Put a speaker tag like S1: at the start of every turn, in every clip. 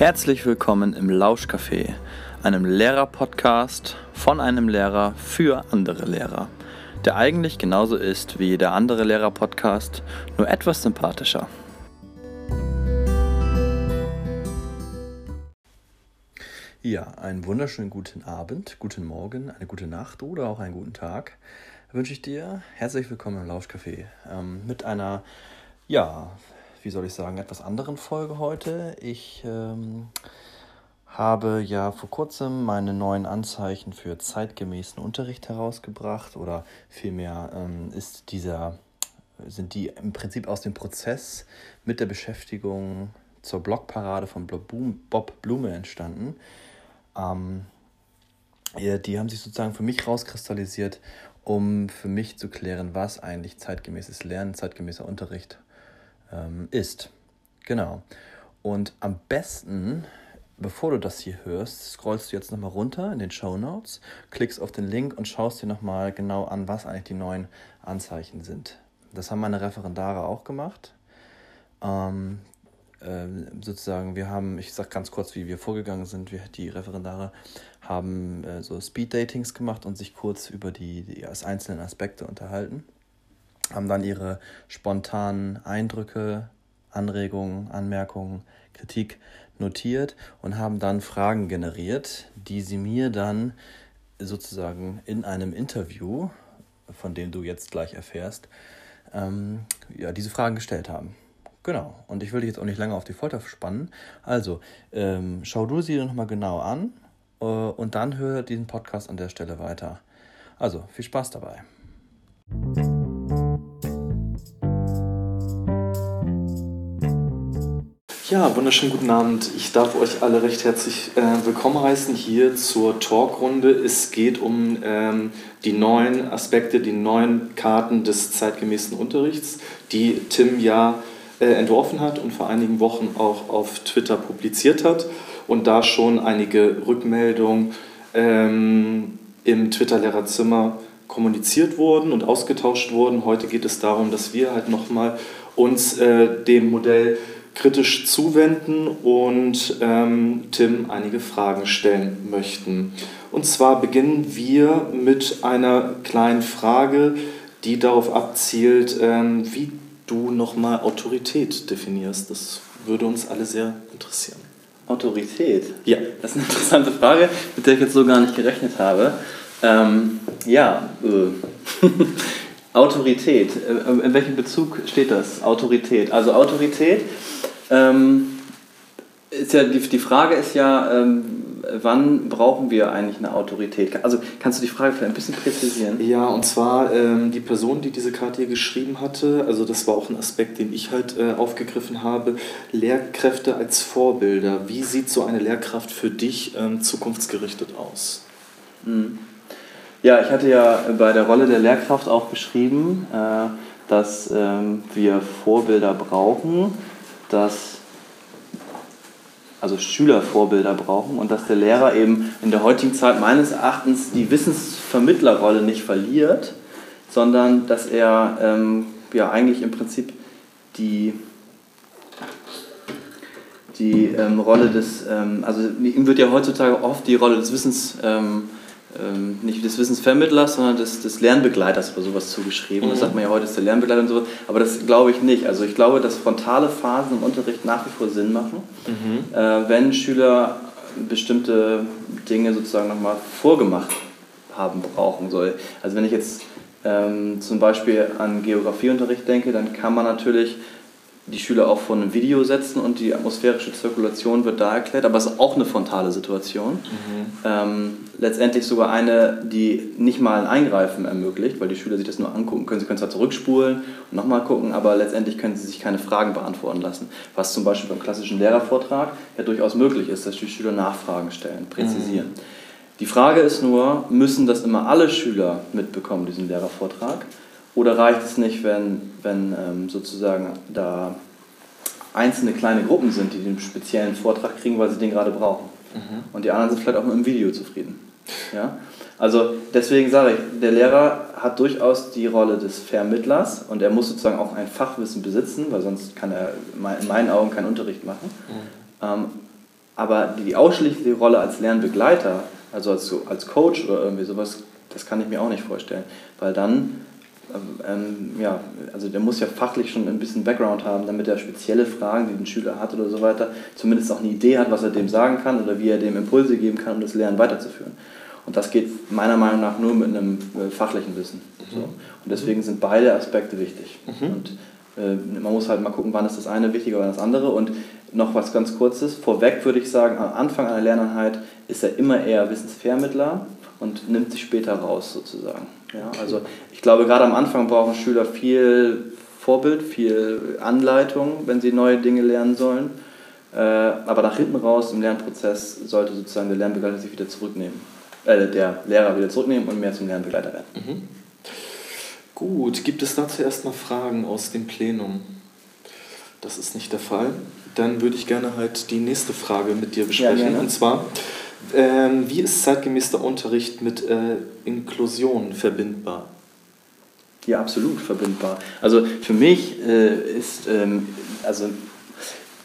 S1: Herzlich willkommen im Lauschcafé, einem Lehrer-Podcast von einem Lehrer für andere Lehrer, der eigentlich genauso ist wie jeder andere Lehrer-Podcast, nur etwas sympathischer. Ja, einen wunderschönen guten Abend, guten Morgen, eine gute Nacht oder auch einen guten Tag wünsche ich dir. Herzlich willkommen im Lauschcafé ähm, mit einer, ja, wie soll ich sagen, etwas anderen Folge heute. Ich ähm, habe ja vor kurzem meine neuen Anzeichen für zeitgemäßen Unterricht herausgebracht oder vielmehr ähm, ist dieser, sind die im Prinzip aus dem Prozess mit der Beschäftigung zur Blogparade von Bob Blume entstanden. Ähm, die haben sich sozusagen für mich rauskristallisiert, um für mich zu klären, was eigentlich zeitgemäßes Lernen, zeitgemäßer Unterricht ähm, ist. Genau. Und am besten, bevor du das hier hörst, scrollst du jetzt nochmal runter in den Show Notes, klickst auf den Link und schaust dir nochmal genau an, was eigentlich die neuen Anzeichen sind. Das haben meine Referendare auch gemacht. Ähm, äh, sozusagen, wir haben, ich sage ganz kurz, wie wir vorgegangen sind. Wir, die Referendare haben äh, so Speed-Datings gemacht und sich kurz über die, die einzelnen Aspekte unterhalten haben dann ihre spontanen Eindrücke, Anregungen, Anmerkungen, Kritik notiert und haben dann Fragen generiert, die sie mir dann sozusagen in einem Interview, von dem du jetzt gleich erfährst, ähm, ja, diese Fragen gestellt haben. Genau. Und ich will dich jetzt auch nicht lange auf die Folter spannen. Also, ähm, schau du sie nochmal genau an äh, und dann hör diesen Podcast an der Stelle weiter. Also, viel Spaß dabei. Ja, wunderschönen guten Abend. Ich darf euch alle recht herzlich äh, willkommen heißen hier zur Talkrunde. Es geht um ähm, die neuen Aspekte, die neuen Karten des zeitgemäßen Unterrichts, die Tim ja äh, entworfen hat und vor einigen Wochen auch auf Twitter publiziert hat und da schon einige Rückmeldungen ähm, im Twitter-Lehrerzimmer kommuniziert wurden und ausgetauscht wurden. Heute geht es darum, dass wir halt nochmal uns äh, dem Modell kritisch zuwenden und ähm, Tim einige Fragen stellen möchten. Und zwar beginnen wir mit einer kleinen Frage, die darauf abzielt, ähm, wie du nochmal Autorität definierst. Das würde uns alle sehr interessieren.
S2: Autorität? Ja. Das ist eine interessante Frage, mit der ich jetzt so gar nicht gerechnet habe. Ähm, ja, äh. Autorität. Äh, in welchem Bezug steht das? Autorität. Also Autorität ähm, ist ja, die, die Frage ist ja, ähm, wann brauchen wir eigentlich eine Autorität? Also kannst du die Frage vielleicht ein bisschen präzisieren?
S1: Ja, und zwar ähm, die Person, die diese Karte hier geschrieben hatte, also das war auch ein Aspekt, den ich halt äh, aufgegriffen habe, Lehrkräfte als Vorbilder. Wie sieht so eine Lehrkraft für dich ähm, zukunftsgerichtet aus?
S2: Mhm. Ja, ich hatte ja bei der Rolle der Lehrkraft auch geschrieben, äh, dass ähm, wir Vorbilder brauchen dass also Schüler Vorbilder brauchen und dass der Lehrer eben in der heutigen Zeit meines Erachtens die Wissensvermittlerrolle nicht verliert, sondern dass er ähm, ja eigentlich im Prinzip die, die ähm, Rolle des, ähm, also ihm wird ja heutzutage oft die Rolle des Wissens ähm, ähm, nicht des Wissensvermittlers, sondern des, des Lernbegleiters oder sowas zugeschrieben. Mhm. Das sagt man ja heute, ist der Lernbegleiter und sowas. Aber das glaube ich nicht. Also ich glaube, dass frontale Phasen im Unterricht nach wie vor Sinn machen, mhm. äh, wenn Schüler bestimmte Dinge sozusagen nochmal vorgemacht haben brauchen soll. Also wenn ich jetzt ähm, zum Beispiel an Geografieunterricht denke, dann kann man natürlich die Schüler auch vor einem Video setzen und die atmosphärische Zirkulation wird da erklärt, aber es ist auch eine frontale Situation. Mhm. Ähm, letztendlich sogar eine, die nicht mal ein Eingreifen ermöglicht, weil die Schüler sich das nur angucken können. Sie können zwar zurückspulen und nochmal gucken, aber letztendlich können sie sich keine Fragen beantworten lassen. Was zum Beispiel beim klassischen Lehrervortrag ja durchaus möglich ist, dass die Schüler Nachfragen stellen, präzisieren. Mhm. Die Frage ist nur, müssen das immer alle Schüler mitbekommen, diesen Lehrervortrag? Oder reicht es nicht, wenn, wenn ähm, sozusagen da einzelne kleine Gruppen sind, die den speziellen Vortrag kriegen, weil sie den gerade brauchen? Mhm. Und die anderen sind vielleicht auch mit dem Video zufrieden. Ja? Also deswegen sage ich, der Lehrer hat durchaus die Rolle des Vermittlers und er muss sozusagen auch ein Fachwissen besitzen, weil sonst kann er in meinen Augen keinen Unterricht machen. Mhm. Ähm, aber die ausschließliche Rolle als Lernbegleiter, also als, als Coach oder irgendwie sowas, das kann ich mir auch nicht vorstellen. Weil dann, ähm, ja, also der muss ja fachlich schon ein bisschen Background haben, damit er spezielle Fragen, die ein Schüler hat oder so weiter, zumindest auch eine Idee hat, was er dem sagen kann oder wie er dem Impulse geben kann, um das Lernen weiterzuführen. Und das geht meiner Meinung nach nur mit einem äh, fachlichen Wissen. Mhm. So. Und deswegen sind beide Aspekte wichtig. Mhm. Und äh, man muss halt mal gucken, wann ist das eine wichtiger oder das andere. Und noch was ganz Kurzes. Vorweg würde ich sagen, am Anfang einer Lerneinheit ist er immer eher Wissensvermittler und nimmt sich später raus sozusagen. Ja, also ich glaube, gerade am Anfang brauchen Schüler viel Vorbild, viel Anleitung, wenn sie neue Dinge lernen sollen. Äh, aber nach hinten raus im Lernprozess sollte sozusagen der Lernbegleiter sich wieder zurücknehmen, äh, der Lehrer wieder zurücknehmen und mehr zum Lernbegleiter werden. Mhm.
S3: Gut, gibt es dazu erstmal Fragen aus dem Plenum? Das ist nicht der Fall. Dann würde ich gerne halt die nächste Frage mit dir besprechen. Ja, und zwar, ähm, wie ist zeitgemäß der Unterricht mit äh, Inklusion verbindbar?
S2: Ja, absolut verbindbar. Also für mich äh, ist, ähm, also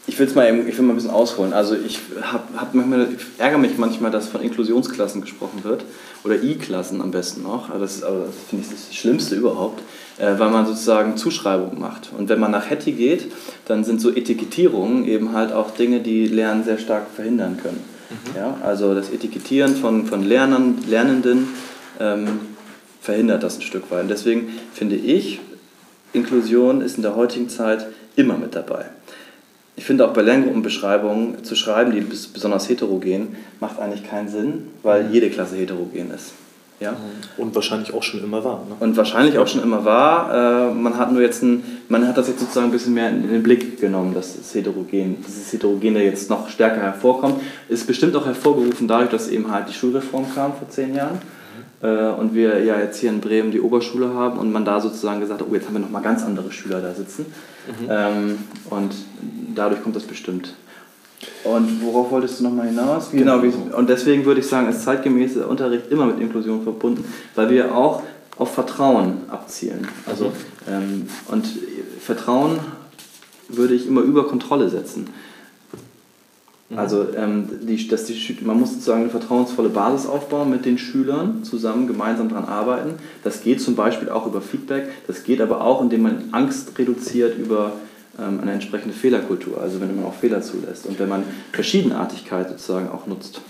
S2: ich will es mal, mal ein bisschen ausholen. Also ich hab, hab manchmal, ich ärgere mich manchmal, dass von Inklusionsklassen gesprochen wird oder I-Klassen am besten noch. Also das, also das finde ich das Schlimmste überhaupt, äh, weil man sozusagen Zuschreibungen macht. Und wenn man nach Hattie geht, dann sind so Etikettierungen eben halt auch Dinge, die Lernen sehr stark verhindern können. Mhm. Ja, also das Etikettieren von, von Lernern, Lernenden ähm, verhindert das ein Stück weit. Und deswegen finde ich, Inklusion ist in der heutigen Zeit immer mit dabei. Ich finde auch bei Lerngruppenbeschreibungen zu schreiben, die besonders heterogen, macht eigentlich keinen Sinn, weil mhm. jede Klasse heterogen ist. Ja? Mhm.
S3: Und wahrscheinlich auch schon immer war.
S2: Ne? Und wahrscheinlich auch schon immer war. Äh, man hat nur jetzt ein, man hat das jetzt sozusagen ein bisschen mehr in den Blick genommen, dass es heterogen, dieses Heterogene jetzt noch stärker hervorkommt. Ist bestimmt auch hervorgerufen dadurch, dass eben halt die Schulreform kam vor zehn Jahren. Mhm. Äh, und wir ja jetzt hier in Bremen die Oberschule haben und man da sozusagen gesagt hat, oh, jetzt haben wir nochmal ganz andere Schüler da sitzen. Mhm. Ähm, und dadurch kommt das bestimmt. Und worauf wolltest du nochmal hinaus? Genau, und deswegen würde ich sagen, ist zeitgemäßer Unterricht immer mit Inklusion verbunden, weil wir auch auf Vertrauen abzielen. Also, ähm, und Vertrauen würde ich immer über Kontrolle setzen. Mhm. Also ähm, die, dass die, man muss sozusagen eine vertrauensvolle Basis aufbauen mit den Schülern, zusammen gemeinsam daran arbeiten. Das geht zum Beispiel auch über Feedback, das geht aber auch, indem man Angst reduziert über eine entsprechende Fehlerkultur, also wenn man auch Fehler zulässt und wenn man Verschiedenartigkeit sozusagen auch nutzt.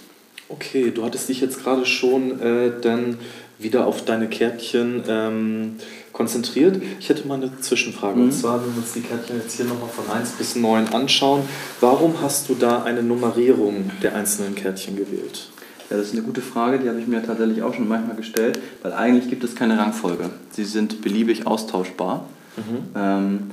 S3: Okay, du hattest dich jetzt gerade schon äh, dann wieder auf deine Kärtchen ähm, konzentriert. Ich hätte mal eine Zwischenfrage. Mhm. Und zwar, wenn wir uns die Kärtchen jetzt hier nochmal von 1 bis 9 anschauen, warum hast du da eine Nummerierung der einzelnen Kärtchen gewählt?
S2: Ja, das ist eine gute Frage, die habe ich mir tatsächlich auch schon manchmal gestellt, weil eigentlich gibt es keine Rangfolge. Sie sind beliebig austauschbar. Mhm. Ähm,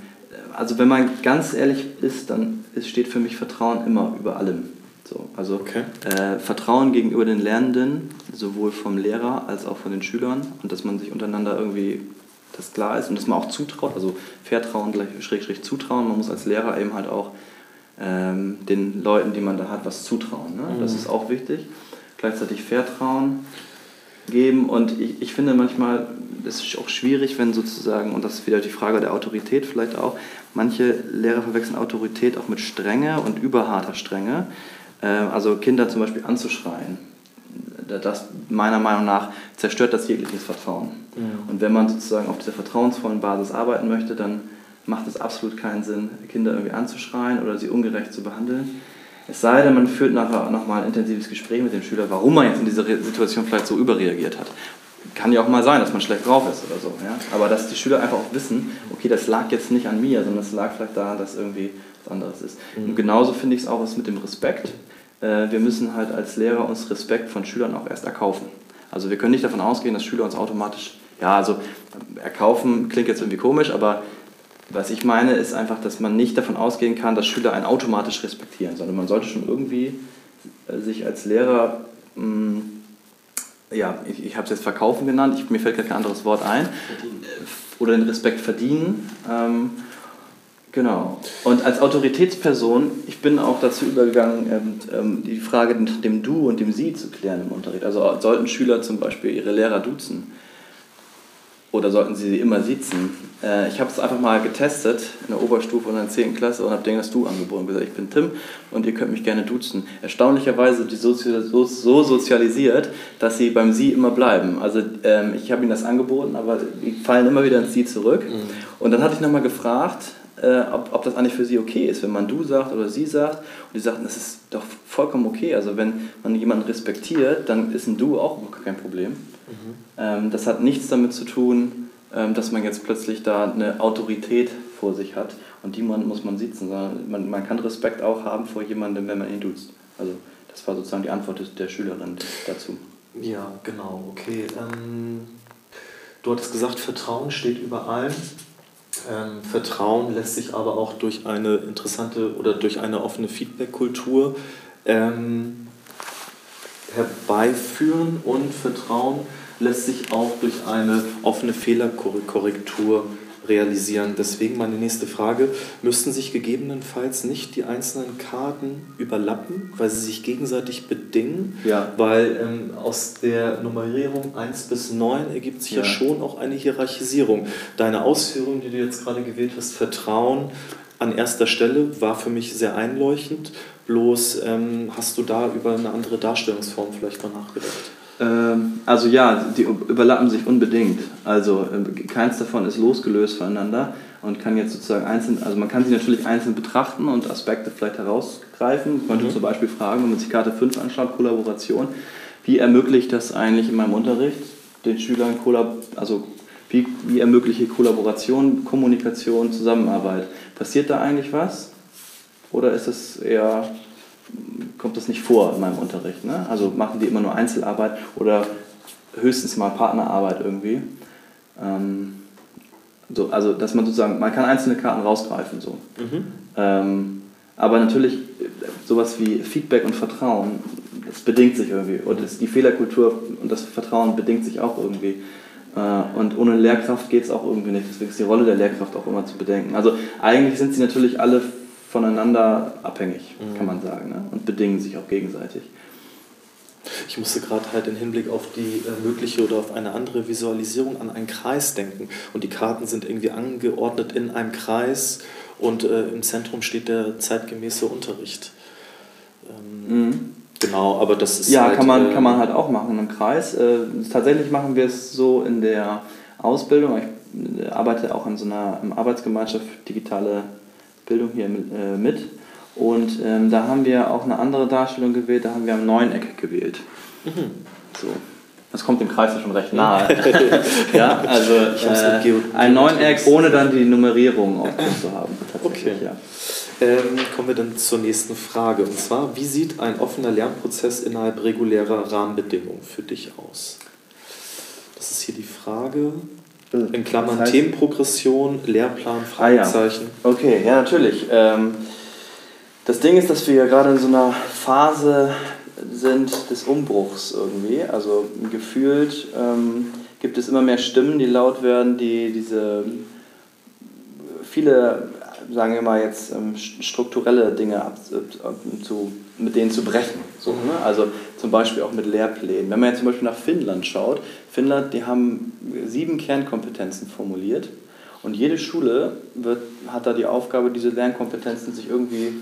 S2: also wenn man ganz ehrlich ist, dann steht für mich Vertrauen immer über allem. So, also okay. äh, Vertrauen gegenüber den Lernenden, sowohl vom Lehrer als auch von den Schülern und dass man sich untereinander irgendwie das klar ist und dass man auch zutraut, also Vertrauen gleich Schrägstrich Zutrauen. Man muss als Lehrer eben halt auch ähm, den Leuten, die man da hat, was zutrauen. Ne? Mhm. Das ist auch wichtig. Gleichzeitig Vertrauen geben und ich, ich finde manchmal, das ist auch schwierig, wenn sozusagen, und das ist wieder die Frage der Autorität vielleicht auch, manche Lehrer verwechseln Autorität auch mit Strenge und überharter Strenge. Äh, also Kinder zum Beispiel anzuschreien, das meiner Meinung nach zerstört das jegliches Vertrauen. Ja. Und wenn man sozusagen auf dieser vertrauensvollen Basis arbeiten möchte, dann macht es absolut keinen Sinn, Kinder irgendwie anzuschreien oder sie ungerecht zu behandeln. Es sei denn, man führt nachher nochmal ein intensives Gespräch mit dem Schüler, warum man jetzt in dieser Situation vielleicht so überreagiert hat kann ja auch mal sein, dass man schlecht drauf ist oder so. Ja? Aber dass die Schüler einfach auch wissen, okay, das lag jetzt nicht an mir, sondern es lag vielleicht daran, dass irgendwie was anderes ist. Mhm. Und genauso finde ich es auch was mit dem Respekt. Äh, wir müssen halt als Lehrer uns Respekt von Schülern auch erst erkaufen. Also wir können nicht davon ausgehen, dass Schüler uns automatisch, ja, also erkaufen klingt jetzt irgendwie komisch, aber was ich meine, ist einfach, dass man nicht davon ausgehen kann, dass Schüler einen automatisch respektieren, sondern man sollte schon irgendwie äh, sich als Lehrer mh, mm, ja, ich, ich habe es jetzt verkaufen genannt, ich, mir fällt kein anderes Wort ein, verdienen. oder den Respekt verdienen. Ähm, genau. Und als Autoritätsperson, ich bin auch dazu übergegangen, ähm, ähm, die Frage dem Du und dem Sie zu klären im Unterricht. Also sollten Schüler zum Beispiel ihre Lehrer duzen? Oder sollten sie immer sitzen? Äh, ich habe es einfach mal getestet in der Oberstufe und in der 10. Klasse und habe denen das Du angeboten gesagt, ich bin Tim und ihr könnt mich gerne duzen. Erstaunlicherweise sind die so, so, so sozialisiert, dass sie beim Sie immer bleiben. Also ähm, ich habe ihnen das angeboten, aber die fallen immer wieder ins Sie zurück. Mhm. Und dann hatte ich nochmal gefragt, äh, ob, ob das eigentlich für sie okay ist, wenn man du sagt oder sie sagt. Und die sagten, das ist doch vollkommen okay. Also wenn man jemanden respektiert, dann ist ein du auch kein Problem. Mhm. Ähm, das hat nichts damit zu tun, ähm, dass man jetzt plötzlich da eine Autorität vor sich hat und die man, muss man sitzen, sondern man, man kann Respekt auch haben vor jemandem, wenn man ihn duzt. Also das war sozusagen die Antwort der Schülerin dazu.
S1: Ja, genau, okay. Ähm, du hattest gesagt, Vertrauen steht über allem. Ähm, Vertrauen lässt sich aber auch durch eine interessante oder durch eine offene Feedback-Kultur ähm, herbeiführen und Vertrauen lässt sich auch durch eine offene Fehlerkorrektur realisieren. Deswegen meine nächste Frage, müssten sich gegebenenfalls nicht die einzelnen Karten überlappen, weil sie sich gegenseitig bedingen? Ja. Weil ähm, aus der Nummerierung 1 bis 9 ergibt sich ja. ja schon auch eine Hierarchisierung. Deine Ausführung, die du jetzt gerade gewählt hast, Vertrauen an erster Stelle, war für mich sehr einleuchtend. Bloß ähm, hast du da über eine andere Darstellungsform vielleicht mal nachgedacht?
S2: Ähm, also ja, die überlappen sich unbedingt. Also äh, keins davon ist losgelöst voneinander und kann jetzt sozusagen einzeln, also man kann sie natürlich einzeln betrachten und Aspekte vielleicht herausgreifen. Man könnte mhm. zum Beispiel fragen, wenn man sich Karte 5 anschaut, Kollaboration, wie ermöglicht das eigentlich in meinem Unterricht den Schülern, Kollab also wie, wie ermögliche Kollaboration, Kommunikation, Zusammenarbeit? Passiert da eigentlich was? Oder ist es eher kommt das nicht vor in meinem Unterricht. Ne? Also machen die immer nur Einzelarbeit oder höchstens mal Partnerarbeit irgendwie. Ähm, so, also dass man sozusagen, man kann einzelne Karten rausgreifen. So. Mhm. Ähm, aber natürlich sowas wie Feedback und Vertrauen, das bedingt sich irgendwie. Und das, die Fehlerkultur und das Vertrauen bedingt sich auch irgendwie. Äh, und ohne Lehrkraft geht es auch irgendwie nicht. Deswegen ist die Rolle der Lehrkraft auch immer zu bedenken. Also eigentlich sind sie natürlich alle voneinander abhängig, mhm. kann man sagen, ne? und bedingen sich auch gegenseitig.
S1: Ich musste gerade halt im Hinblick auf die äh, mögliche oder auf eine andere Visualisierung an einen Kreis denken. Und die Karten sind irgendwie angeordnet in einem Kreis und äh, im Zentrum steht der zeitgemäße Unterricht. Ähm, mhm. Genau, aber das ist.
S2: Ja, halt, kann, man, äh, kann man halt auch machen im Kreis. Äh, tatsächlich machen wir es so in der Ausbildung. Ich arbeite auch in so einer Arbeitsgemeinschaft digitale Bildung hier äh, mit. Und ähm, da haben wir auch eine andere Darstellung gewählt, da haben wir am Neuneck gewählt. Mhm. So. Das kommt dem Kreis ja schon recht nahe. ja, also äh, ein Neuneck ohne dann die Nummerierung auch zu haben.
S1: Okay. Ja. Ähm, kommen wir dann zur nächsten Frage. Und zwar, wie sieht ein offener Lernprozess innerhalb regulärer Rahmenbedingungen für dich aus? Das ist hier die Frage. In Klammern das heißt, Themenprogression, Lehrplan, Fragezeichen.
S2: Ah, ja. Okay, ja, natürlich. Ähm, das Ding ist, dass wir gerade in so einer Phase sind des Umbruchs irgendwie. Also gefühlt ähm, gibt es immer mehr Stimmen, die laut werden, die diese viele, sagen wir mal jetzt, ähm, strukturelle Dinge ab, ab, zu, mit denen zu brechen. So, ne? Also zum Beispiel auch mit Lehrplänen. Wenn man jetzt zum Beispiel nach Finnland schaut, Finnland, die haben sieben Kernkompetenzen formuliert und jede Schule wird, hat da die Aufgabe, diese Lernkompetenzen sich irgendwie,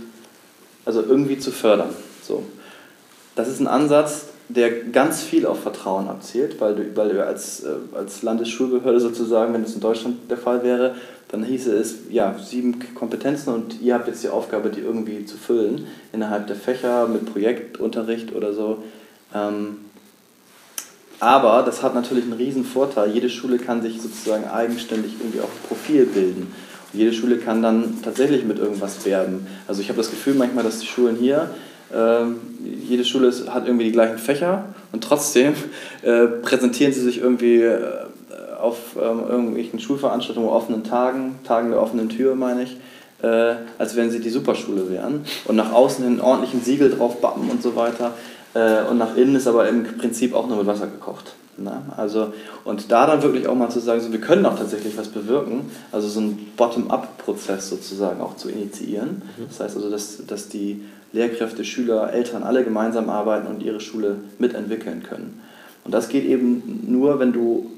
S2: also irgendwie zu fördern. So. Das ist ein Ansatz, der ganz viel auf Vertrauen abzielt, weil du, weil du als, äh, als Landesschulbehörde sozusagen, wenn es in Deutschland der Fall wäre, dann hieße es, ja, sieben Kompetenzen und ihr habt jetzt die Aufgabe, die irgendwie zu füllen innerhalb der Fächer mit Projektunterricht oder so. Ähm, aber das hat natürlich einen riesen Vorteil. Jede Schule kann sich sozusagen eigenständig irgendwie auch Profil bilden. Und jede Schule kann dann tatsächlich mit irgendwas werben. Also ich habe das Gefühl manchmal, dass die Schulen hier, äh, jede Schule hat irgendwie die gleichen Fächer und trotzdem äh, präsentieren sie sich irgendwie äh, auf ähm, irgendwelchen Schulveranstaltungen, offenen Tagen, Tagen der offenen Tür, meine ich, äh, als wenn sie die Superschule wären und nach außen hin einen ordentlichen Siegel drauf bappen und so weiter. Äh, und nach innen ist aber im Prinzip auch nur mit Wasser gekocht. Ne? Also, und da dann wirklich auch mal zu sagen, so, wir können auch tatsächlich was bewirken, also so einen Bottom-up-Prozess sozusagen auch zu initiieren. Mhm. Das heißt also, dass, dass die Lehrkräfte, Schüler, Eltern alle gemeinsam arbeiten und ihre Schule mitentwickeln können. Und das geht eben nur, wenn du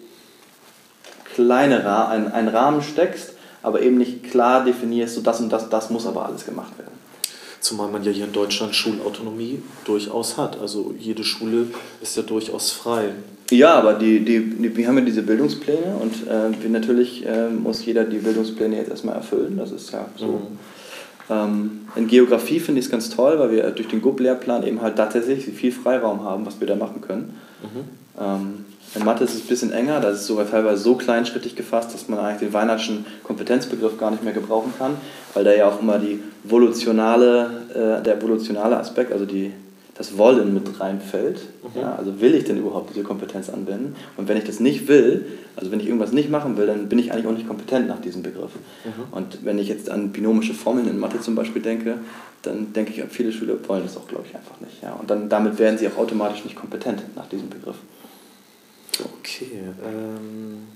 S2: kleine Ra einen, einen Rahmen steckst, aber eben nicht klar definierst, so das und das, das muss aber alles gemacht werden.
S1: Zumal man ja hier in Deutschland Schulautonomie durchaus hat. Also jede Schule ist ja durchaus frei.
S2: Ja, aber die, die, die, wir haben ja diese Bildungspläne und äh, natürlich äh, muss jeder die Bildungspläne jetzt erstmal erfüllen. Das ist ja so. Mhm. Ähm, in Geografie finde ich es ganz toll, weil wir durch den GUB-Lehrplan eben halt tatsächlich viel Freiraum haben, was wir da machen können. Mhm. Ähm, in Mathe ist es ein bisschen enger, da ist es sogar teilweise so kleinschrittig gefasst, dass man eigentlich den Weinertschen Kompetenzbegriff gar nicht mehr gebrauchen kann, weil da ja auch immer die volitionale, äh, der volitionale Aspekt, also die, das Wollen mit reinfällt. Mhm. Ja, also will ich denn überhaupt diese Kompetenz anwenden? Und wenn ich das nicht will, also wenn ich irgendwas nicht machen will, dann bin ich eigentlich auch nicht kompetent nach diesem Begriff. Mhm. Und wenn ich jetzt an binomische Formeln in Mathe zum Beispiel denke, dann denke ich, viele Schüler wollen das auch, glaube ich, einfach nicht. Ja. Und dann, damit werden sie auch automatisch nicht kompetent nach diesem Begriff.
S1: Okay. Ähm,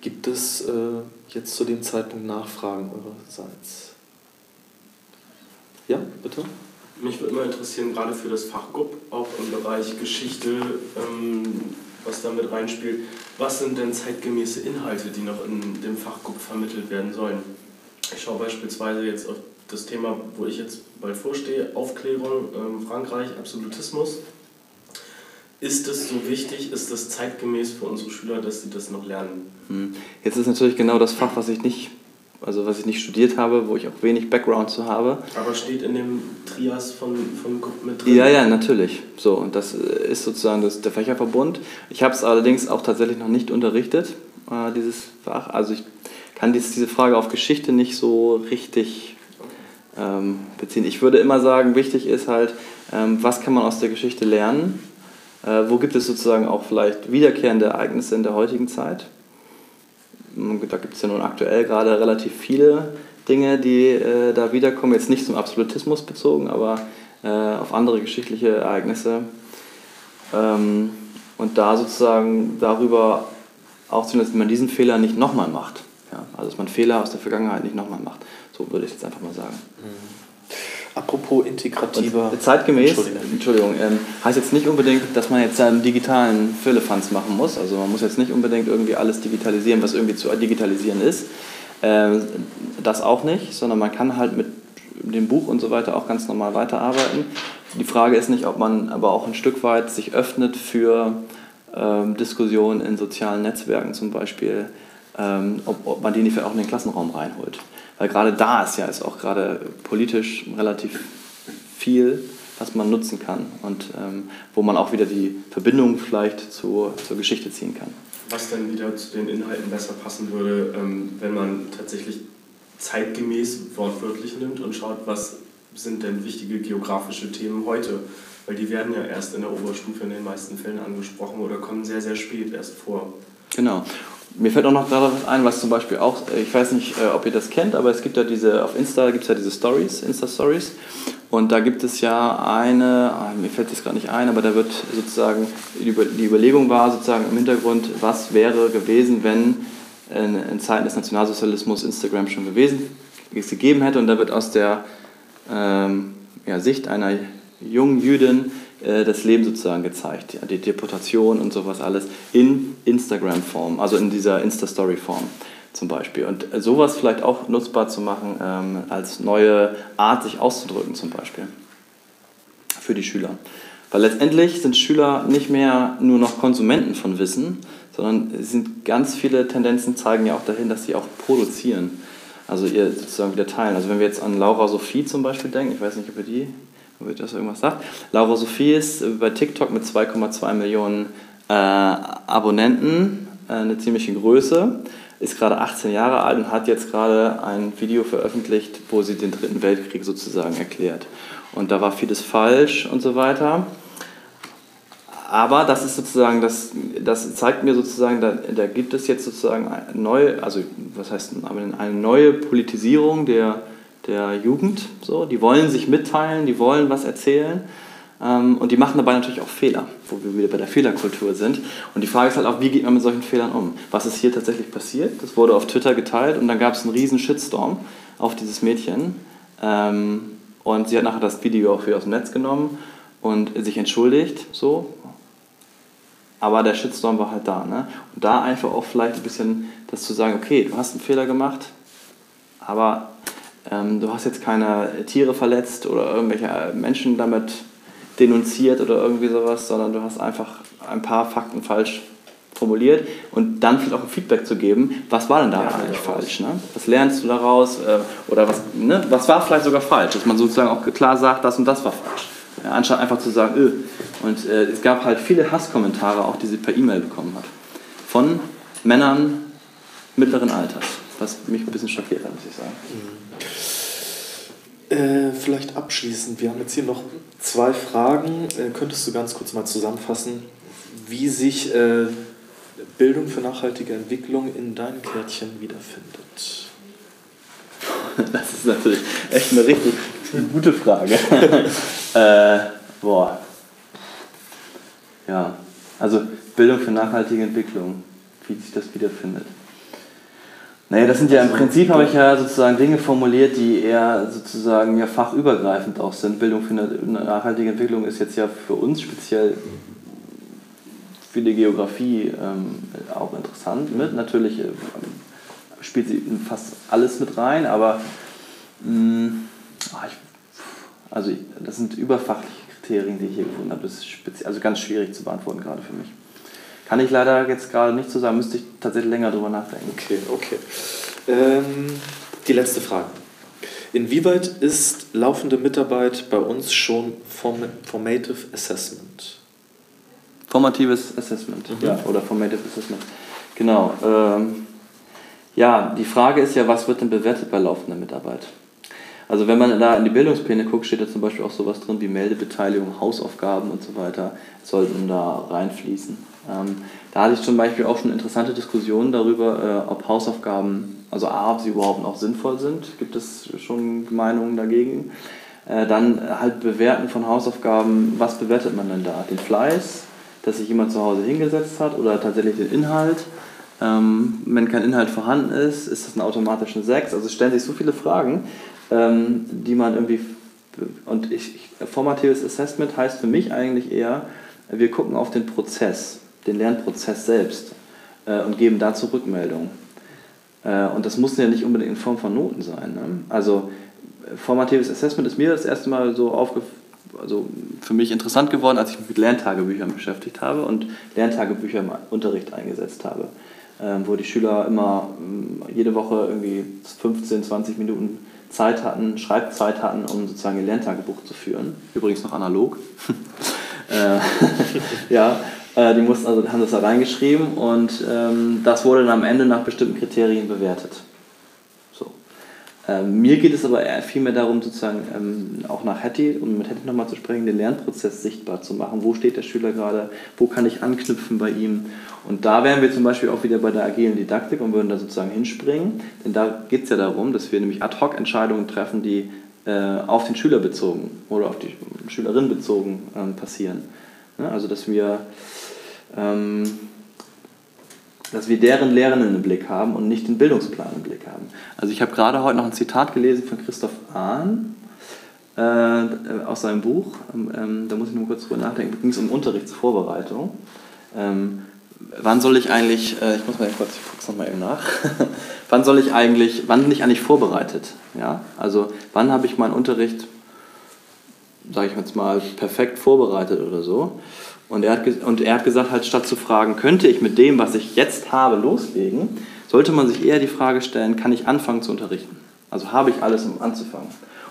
S1: gibt es äh, jetzt zu dem Zeitpunkt Nachfragen eurerseits? Ja, bitte?
S4: Mich würde mal interessieren, gerade für das Fachgrupp, auch im Bereich Geschichte, ähm, was damit reinspielt, was sind denn zeitgemäße Inhalte, die noch in dem Fachgrupp vermittelt werden sollen? Ich schaue beispielsweise jetzt auf das Thema, wo ich jetzt bald vorstehe, Aufklärung, ähm, Frankreich, Absolutismus. Ist das so wichtig? Ist das zeitgemäß für unsere Schüler, dass sie das noch lernen?
S2: Hm. Jetzt ist natürlich genau das Fach, was ich nicht, also was ich nicht studiert habe, wo ich auch wenig Background zu habe.
S4: Aber steht in dem Trias von, von mit drin?
S2: Ja, ja, natürlich. So, und das ist sozusagen das, der Fächerverbund. Ich habe es allerdings auch tatsächlich noch nicht unterrichtet, äh, dieses Fach. Also ich kann dies, diese Frage auf Geschichte nicht so richtig ähm, beziehen. Ich würde immer sagen, wichtig ist halt, ähm, was kann man aus der Geschichte lernen äh, wo gibt es sozusagen auch vielleicht wiederkehrende Ereignisse in der heutigen Zeit? Da gibt es ja nun aktuell gerade relativ viele Dinge, die äh, da wiederkommen, jetzt nicht zum Absolutismus bezogen, aber äh, auf andere geschichtliche Ereignisse. Ähm, und da sozusagen darüber aufzunehmen, dass man diesen Fehler nicht nochmal macht. Ja, also dass man Fehler aus der Vergangenheit nicht nochmal macht. So würde ich jetzt einfach mal sagen. Mhm.
S1: Apropos integrativer.
S2: Und zeitgemäß, Entschuldigung, Entschuldigung ähm, heißt jetzt nicht unbedingt, dass man jetzt einen digitalen Firlefanz machen muss. Also man muss jetzt nicht unbedingt irgendwie alles digitalisieren, was irgendwie zu digitalisieren ist. Ähm, das auch nicht, sondern man kann halt mit dem Buch und so weiter auch ganz normal weiterarbeiten. Die Frage ist nicht, ob man aber auch ein Stück weit sich öffnet für ähm, Diskussionen in sozialen Netzwerken zum Beispiel, ähm, ob, ob man die nicht auch in den Klassenraum reinholt. Weil gerade da ist ja ist auch gerade politisch relativ viel, was man nutzen kann und ähm, wo man auch wieder die Verbindung vielleicht zu, zur Geschichte ziehen kann.
S4: Was dann wieder zu den Inhalten besser passen würde, ähm, wenn man tatsächlich zeitgemäß wortwörtlich nimmt und schaut, was sind denn wichtige geografische Themen heute? Weil die werden ja erst in der Oberstufe in den meisten Fällen angesprochen oder kommen sehr, sehr spät erst vor.
S2: Genau. Mir fällt auch noch gerade was ein, was zum Beispiel auch, äh, ich weiß nicht, äh, ob ihr das kennt, aber es gibt ja diese, auf Insta gibt es ja diese Stories, Insta-Stories. Und da gibt es ja eine, ah, mir fällt das gerade nicht ein, aber da wird sozusagen, die Überlegung war sozusagen im Hintergrund, was wäre gewesen, wenn in, Zeiten des Nationalsozialismus Instagram schon gewesen, es gegeben hätte. Und da wird aus der ähm, ja, Sicht einer jungen Jüdin das Leben sozusagen gezeigt, die Deportation und sowas alles in Instagram-Form, also in dieser Insta-Story-Form zum Beispiel. Und sowas vielleicht auch nutzbar zu machen ähm, als neue Art, sich auszudrücken zum Beispiel für die Schüler. Weil letztendlich sind Schüler nicht mehr nur noch Konsumenten von Wissen, sondern sind ganz viele Tendenzen zeigen ja auch dahin, dass sie auch produzieren. Also ihr sozusagen wieder teilen. Also wenn wir jetzt an Laura Sophie zum Beispiel denken, ich weiß nicht, ob ihr die ihr das irgendwas sagt. Laura Sophie ist bei TikTok mit 2,2 Millionen äh, Abonnenten äh, eine ziemliche Größe, ist gerade 18 Jahre alt und hat jetzt gerade ein Video veröffentlicht, wo sie den Dritten Weltkrieg sozusagen erklärt. Und da war vieles falsch und so weiter. Aber das ist sozusagen, das, das zeigt mir sozusagen, da, da gibt es jetzt sozusagen eine neue, also was heißt eine neue Politisierung der, der Jugend. So. Die wollen sich mitteilen, die wollen was erzählen ähm, und die machen dabei natürlich auch Fehler, wo wir wieder bei der Fehlerkultur sind. Und die Frage ist halt auch, wie geht man mit solchen Fehlern um? Was ist hier tatsächlich passiert? Das wurde auf Twitter geteilt und dann gab es einen riesen Shitstorm auf dieses Mädchen. Ähm, und sie hat nachher das Video auch wieder aus dem Netz genommen und sich entschuldigt. So. aber der Shitstorm war halt da. Ne? Und da einfach auch vielleicht ein bisschen das zu sagen, okay, du hast einen Fehler gemacht, aber ähm, du hast jetzt keine Tiere verletzt oder irgendwelche Menschen damit denunziert oder irgendwie sowas, sondern du hast einfach ein paar Fakten falsch formuliert und dann vielleicht auch ein Feedback zu geben, was war denn da ja, eigentlich falsch? Ne? Was lernst du daraus? Äh, oder was, ne? was war vielleicht sogar falsch? Dass man sozusagen auch klar sagt, das und das war falsch. Ja, anstatt einfach zu sagen, öh. Und äh, es gab halt viele Hasskommentare, auch die sie per E-Mail bekommen hat. Von Männern mittleren Alters. Was mich ein bisschen schockiert hat, muss ich sagen.
S1: Mhm. Äh, vielleicht abschließend, wir haben jetzt hier noch zwei Fragen. Äh, könntest du ganz kurz mal zusammenfassen, wie sich äh, Bildung für nachhaltige Entwicklung in deinem Kärtchen wiederfindet?
S2: Das ist natürlich echt eine richtig gute Frage. äh, boah. Ja, also Bildung für nachhaltige Entwicklung, wie sich das wiederfindet. Naja, das sind ja im Prinzip, habe ich ja sozusagen Dinge formuliert, die eher sozusagen ja fachübergreifend auch sind. Bildung für nachhaltige Entwicklung ist jetzt ja für uns speziell für die Geografie ähm, auch interessant mit. Natürlich äh, spielt sie fast alles mit rein, aber mh, mm, ach, ich, also das sind überfachliche Kriterien, die ich hier gefunden habe. Das ist also ganz schwierig zu beantworten gerade für mich. Kann ich leider jetzt gerade nicht so sagen, müsste ich tatsächlich länger drüber nachdenken.
S1: Okay, okay. Ähm, die letzte Frage. Inwieweit ist laufende Mitarbeit bei uns schon Formative Assessment?
S2: Formatives Assessment, mhm. ja, oder Formative Assessment. Genau. Ähm, ja, die Frage ist ja, was wird denn bewertet bei laufender Mitarbeit? Also wenn man da in die Bildungspläne guckt, steht da zum Beispiel auch sowas drin wie Meldebeteiligung, Hausaufgaben und so weiter, sollten da reinfließen. Ähm, da hatte ich zum Beispiel auch schon interessante Diskussionen darüber, äh, ob Hausaufgaben, also A, ob sie überhaupt noch sinnvoll sind, gibt es schon Meinungen dagegen. Äh, dann halt bewerten von Hausaufgaben, was bewertet man denn da? Den Fleiß, dass sich jemand zu Hause hingesetzt hat oder tatsächlich den Inhalt? Ähm, wenn kein Inhalt vorhanden ist, ist das ein automatischer 6? Also stellen sich so viele Fragen, ähm, die man irgendwie. Und ich, ich, formatives Assessment heißt für mich eigentlich eher, wir gucken auf den Prozess, den Lernprozess selbst äh, und geben dazu Rückmeldung. Äh, und das muss ja nicht unbedingt in Form von Noten sein. Ne? Also formatives Assessment ist mir das erste Mal so aufgefallen also für mich interessant geworden, als ich mich mit Lerntagebüchern beschäftigt habe und Lerntagebücher im Unterricht eingesetzt habe, ähm, wo die Schüler immer ähm, jede Woche irgendwie 15, 20 Minuten Zeit hatten, Schreibzeit hatten, um sozusagen ihr Lerntagebuch zu führen. Übrigens noch analog. Äh, ja, äh, die mussten also haben das da reingeschrieben und ähm, das wurde dann am Ende nach bestimmten Kriterien bewertet. Ähm, mir geht es aber vielmehr darum, sozusagen ähm, auch nach Hattie, um mit Hattie nochmal zu sprechen, den Lernprozess sichtbar zu machen. Wo steht der Schüler gerade? Wo kann ich anknüpfen bei ihm? Und da wären wir zum Beispiel auch wieder bei der agilen Didaktik und würden da sozusagen hinspringen. Denn da geht es ja darum, dass wir nämlich Ad-Hoc-Entscheidungen treffen, die äh, auf den Schüler bezogen oder auf die Schülerin bezogen ähm, passieren. Ja, also dass wir ähm, dass wir deren Lehrenden im Blick haben und nicht den Bildungsplan im Blick haben. Also ich habe gerade heute noch ein Zitat gelesen von Christoph Ahn äh, aus seinem Buch. Ähm, da muss ich nur kurz drüber nachdenken. Da ging es um Unterrichtsvorbereitung. Ähm, wann soll ich eigentlich, äh, ich muss mal kurz, ich gucke nochmal eben nach. wann soll ich eigentlich, wann bin ich eigentlich vorbereitet? Ja? Also wann habe ich meinen Unterricht, sage ich jetzt mal, perfekt vorbereitet oder so? Und er, hat, und er hat gesagt, halt statt zu fragen, könnte ich mit dem, was ich jetzt habe, loslegen, sollte man sich eher die Frage stellen, kann ich anfangen zu unterrichten? Also habe ich alles, um anzufangen?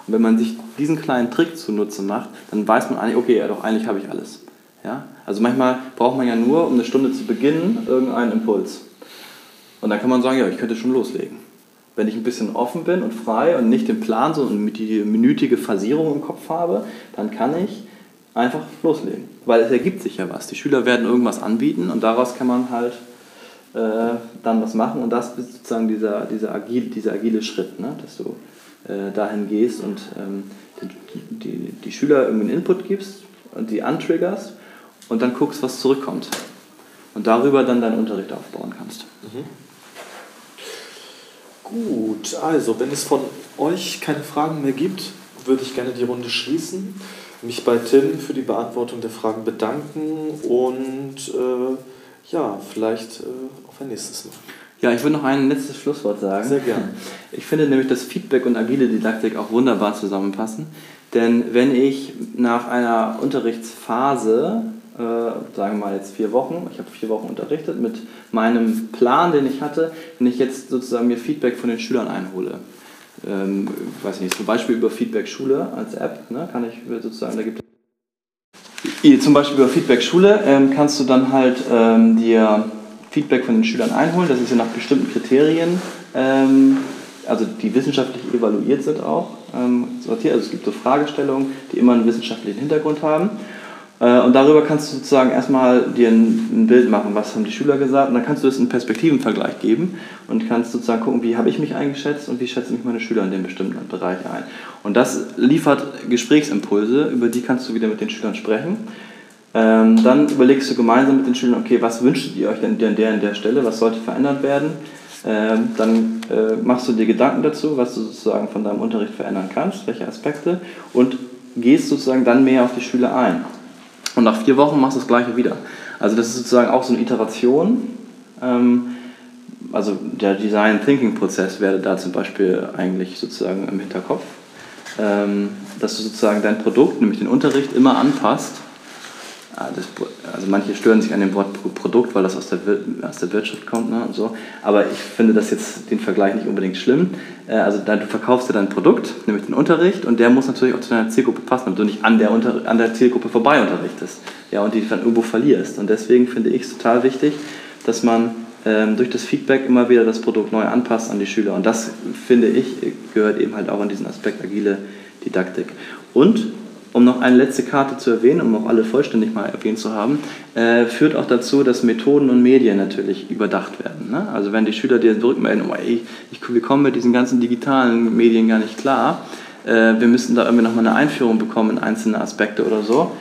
S2: Und wenn man sich diesen kleinen Trick zunutze macht, dann weiß man eigentlich, okay, ja, doch, eigentlich habe ich alles. Ja? Also manchmal braucht man ja nur, um eine Stunde zu beginnen, irgendeinen Impuls. Und dann kann man sagen, ja, ich könnte schon loslegen. Wenn ich ein bisschen offen bin und frei und nicht den Plan, sondern die minütige Phasierung im Kopf habe, dann kann ich einfach loslegen. Weil es ergibt sich ja was. Die Schüler werden irgendwas anbieten und daraus kann man halt äh, dann was machen. Und das ist sozusagen dieser, dieser, agile, dieser agile Schritt, ne? dass du äh, dahin gehst und ähm, die, die, die Schüler irgendwie einen Input gibst und die antriggerst und dann guckst, was zurückkommt. Und darüber dann deinen Unterricht aufbauen kannst. Mhm.
S1: Gut, also wenn es von euch keine Fragen mehr gibt, würde ich gerne die Runde schließen. mich bei Tim für die Beantwortung der Fragen bedanken und äh, ja, vielleicht äh, auf ein nächstes Mal.
S2: Ja, ich würde noch ein letztes Schlusswort sagen.
S1: Sehr gerne.
S2: Ich finde nämlich, dass Feedback und agile Didaktik auch wunderbar zusammenpassen. Denn wenn ich nach einer Unterrichtsphase, äh, sagen wir mal jetzt vier Wochen, ich habe vier Wochen unterrichtet mit meinem Plan, den ich hatte, wenn ich jetzt sozusagen mir Feedback von den Schülern einhole, ähm, weiß nicht, zum Beispiel über Feedback Schule als App, ne, kann ich sozusagen, da gibt es zum Beispiel über Feedback Schule ähm, kannst du dann halt ähm, dir Feedback von den Schülern einholen. Das ist ja nach bestimmten Kriterien, ähm, also die wissenschaftlich evaluiert sind auch, ähm, sortiert. Also es gibt so Fragestellungen, die immer einen wissenschaftlichen Hintergrund haben. Äh, und darüber kannst du sozusagen erstmal dir ein, Bild machen, was haben die Schüler gesagt. Und dann kannst du das in Perspektivenvergleich geben und kannst sozusagen gucken, wie habe ich mich eingeschätzt und wie schätzen mich meine Schüler in dem bestimmten Bereich ein. Und das liefert Gesprächsimpulse, über die kannst du wieder mit den Schülern sprechen. Ähm, dann überlegst du gemeinsam mit den Schülern, okay, was wünschtet ihr euch denn an der, an der Stelle, was sollte verändert werden? Ähm, dann äh, machst du dir Gedanken dazu, was du sozusagen von deinem Unterricht verändern kannst, welche Aspekte und gehst sozusagen dann mehr auf die Schüler ein. Und nach vier Wochen machst du das Gleiche wieder. Also das ist sozusagen auch so eine Iteration. Ähm, also der Design Thinking Prozess wäre da zum Beispiel eigentlich sozusagen im Hinterkopf, ähm, dass du sozusagen dein Produkt, nämlich den Unterricht, immer anpasst Ah, also manche stören sich an dem Wort Produkt, weil das aus der, aus der Wirtschaft kommt ne, und so. Aber ich finde das jetzt den Vergleich nicht unbedingt schlimm. Äh, also du verkaufst dir dein Produkt, nämlich den Unterricht, und der muss natürlich auch zu deiner Zielgruppe passen, damit du nicht an der, Unter an der Zielgruppe vorbei unterrichtest ja, und die dann irgendwo verlierst. Und deswegen finde ich es total wichtig, dass man ähm, durch das Feedback immer wieder das Produkt neu anpasst an die Schüler. Und das, finde ich, gehört eben halt auch an diesen Aspekt agile Didaktik. Und um noch eine letzte Karte zu erwähnen, um auch alle vollständig mal erwähnt zu haben, äh, führt auch dazu, dass Methoden und Medien natürlich überdacht werden. Ne? Also wenn die Schüler dir zurückmelden, oh, ey, ich, wir kommen mit diesen ganzen digitalen Medien gar nicht klar, äh, wir müssten da irgendwie nochmal eine Einführung bekommen in einzelne Aspekte oder so.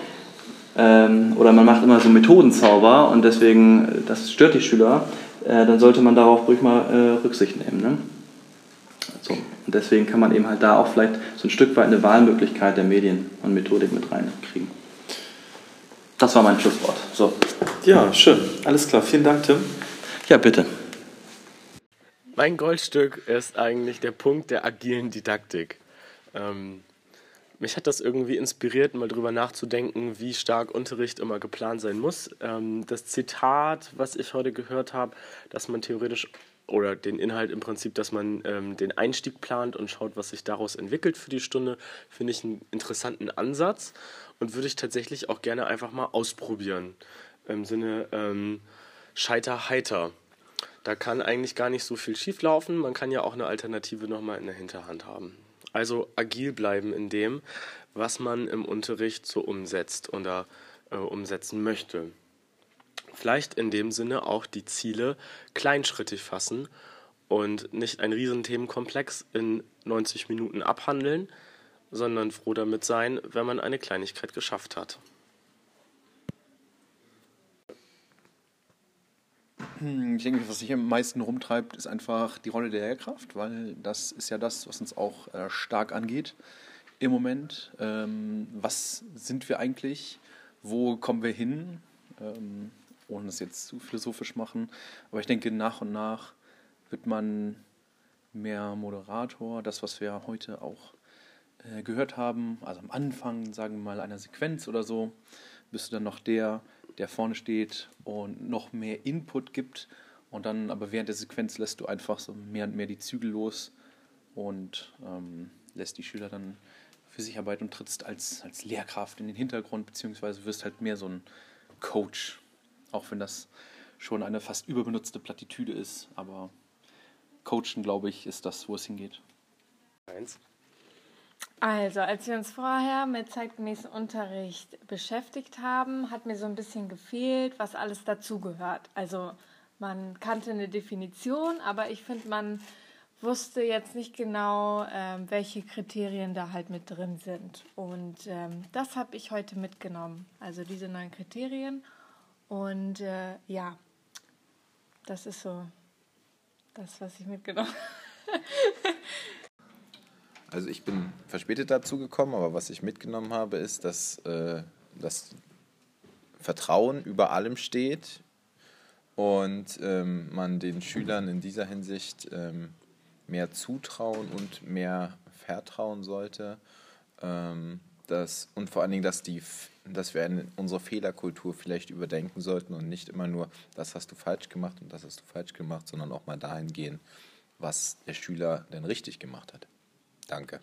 S2: Ähm, oder man macht immer so Methodenzauber und deswegen, das stört die Schüler, äh, dann sollte man darauf ruhig mal äh, Rücksicht nehmen. Ne? So. Und deswegen kann man eben halt da auch vielleicht so ein Stück weit eine Wahlmöglichkeit der Medien und Methodik mit reinkriegen. Das war mein Schlusswort. So.
S1: Ja, schön. Alles klar. Vielen Dank, Tim.
S2: Ja, bitte.
S4: Mein Goldstück ist eigentlich der Punkt der agilen Didaktik. Ähm, mich hat das irgendwie inspiriert, mal drüber nachzudenken, wie stark Unterricht immer geplant sein muss. Ähm, das Zitat, was ich heute gehört habe, dass man theoretisch oder den Inhalt im Prinzip, dass man ähm, den Einstieg plant und schaut, was sich daraus entwickelt für die Stunde, finde ich einen interessanten Ansatz und würde ich tatsächlich auch gerne einfach mal ausprobieren. Im Sinne ähm, Scheiter heiter. Da kann eigentlich gar nicht so viel schief laufen. Man kann ja auch eine Alternative nochmal in der Hinterhand haben. Also agil bleiben in dem, was man im Unterricht so umsetzt oder äh, umsetzen möchte. Vielleicht in dem Sinne auch die Ziele kleinschrittig fassen und nicht ein Riesenthemenkomplex in 90 Minuten abhandeln, sondern froh damit sein, wenn man eine Kleinigkeit geschafft hat.
S5: Ich denke, was sich am meisten rumtreibt, ist einfach die Rolle der Lehrkraft, weil das ist ja das, was uns auch äh, stark angeht im Moment. Ähm, was sind wir eigentlich? Wo kommen wir hin? Ähm, ohne es jetzt zu philosophisch machen. Aber ich denke, nach und nach wird man mehr Moderator, das, was wir heute auch äh, gehört haben, also am Anfang, sagen wir mal, einer Sequenz oder so, bist du dann noch der, der vorne steht und noch mehr Input gibt. Und dann aber während der Sequenz lässt du einfach so mehr und mehr die Zügel los und ähm, lässt die Schüler dann für sich arbeiten und trittst als, als Lehrkraft in den Hintergrund, beziehungsweise wirst halt mehr so ein Coach auch wenn das schon eine fast überbenutzte Plattitüde ist. Aber Coachen, glaube ich, ist das, wo es hingeht.
S6: Eins. Also, als wir uns vorher mit zeitgemäßem Unterricht beschäftigt haben, hat mir so ein bisschen gefehlt, was alles dazugehört. Also, man kannte eine Definition, aber ich finde, man wusste jetzt nicht genau, ähm, welche Kriterien da halt mit drin sind. Und ähm, das habe ich heute mitgenommen. Also diese neuen Kriterien. Und äh, ja, das ist so das, was ich mitgenommen habe.
S7: also ich bin verspätet dazu gekommen, aber was ich mitgenommen habe, ist, dass äh, das Vertrauen über allem steht und ähm, man den Schülern in dieser Hinsicht ähm, mehr zutrauen und mehr vertrauen sollte. Ähm, dass, und vor allen Dingen, dass, die, dass wir unsere Fehlerkultur vielleicht überdenken sollten und nicht immer nur, das hast du falsch gemacht und das hast du falsch gemacht, sondern auch mal dahin gehen, was der Schüler denn richtig gemacht hat. Danke.